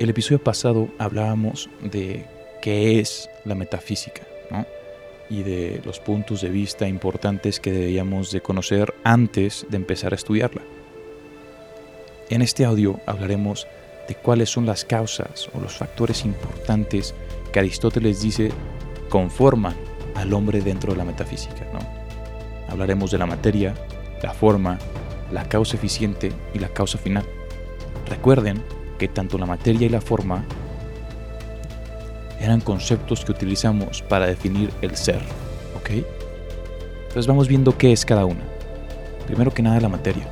El episodio pasado hablábamos de qué es la metafísica, ¿no? y de los puntos de vista importantes que debíamos de conocer antes de empezar a estudiarla. En este audio hablaremos de cuáles son las causas o los factores importantes que Aristóteles dice conforman al hombre dentro de la metafísica. Hablaremos de la materia, la forma, la causa eficiente y la causa final. Recuerden que tanto la materia y la forma eran conceptos que utilizamos para definir el ser, ¿ok? Entonces vamos viendo qué es cada una. Primero que nada la materia.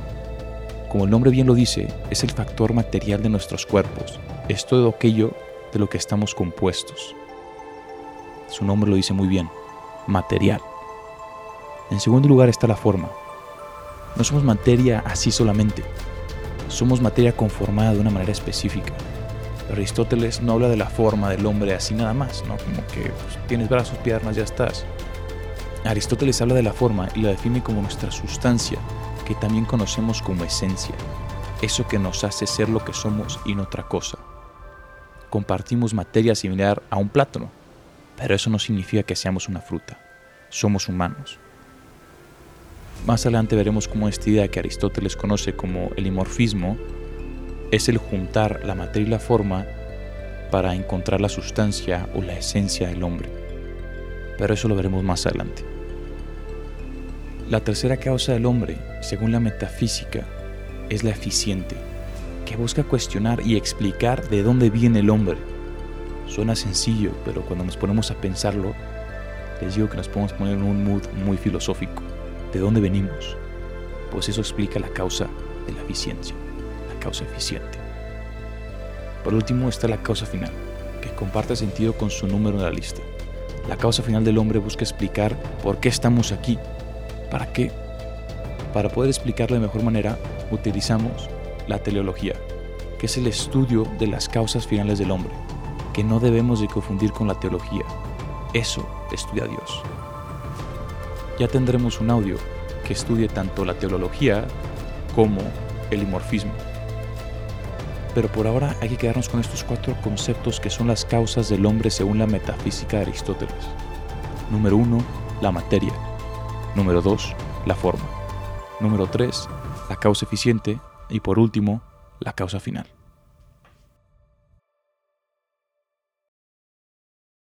Como el nombre bien lo dice, es el factor material de nuestros cuerpos, es todo aquello de lo que estamos compuestos. Su nombre lo dice muy bien, material. En segundo lugar está la forma. No somos materia así solamente, somos materia conformada de una manera específica. Aristóteles no habla de la forma del hombre así nada más, ¿no? Como que pues, tienes brazos, piernas, ya estás. Aristóteles habla de la forma y la define como nuestra sustancia, que también conocemos como esencia, eso que nos hace ser lo que somos y no otra cosa. Compartimos materia similar a un plátano, pero eso no significa que seamos una fruta, somos humanos. Más adelante veremos cómo esta idea que Aristóteles conoce como el imorfismo es el juntar la materia y la forma para encontrar la sustancia o la esencia del hombre. Pero eso lo veremos más adelante. La tercera causa del hombre, según la metafísica, es la eficiente, que busca cuestionar y explicar de dónde viene el hombre. Suena sencillo, pero cuando nos ponemos a pensarlo, les digo que nos podemos poner en un mood muy filosófico. ¿De dónde venimos? Pues eso explica la causa de la eficiencia causa eficiente. Por último está la causa final, que comparte sentido con su número en la lista. La causa final del hombre busca explicar por qué estamos aquí. ¿Para qué? Para poder explicarlo de mejor manera, utilizamos la teleología, que es el estudio de las causas finales del hombre, que no debemos de confundir con la teología. Eso estudia Dios. Ya tendremos un audio que estudie tanto la teología como el dimorfismo. Pero por ahora hay que quedarnos con estos cuatro conceptos que son las causas del hombre según la metafísica de Aristóteles. Número uno, la materia. Número dos, la forma. Número tres, la causa eficiente. Y por último, la causa final.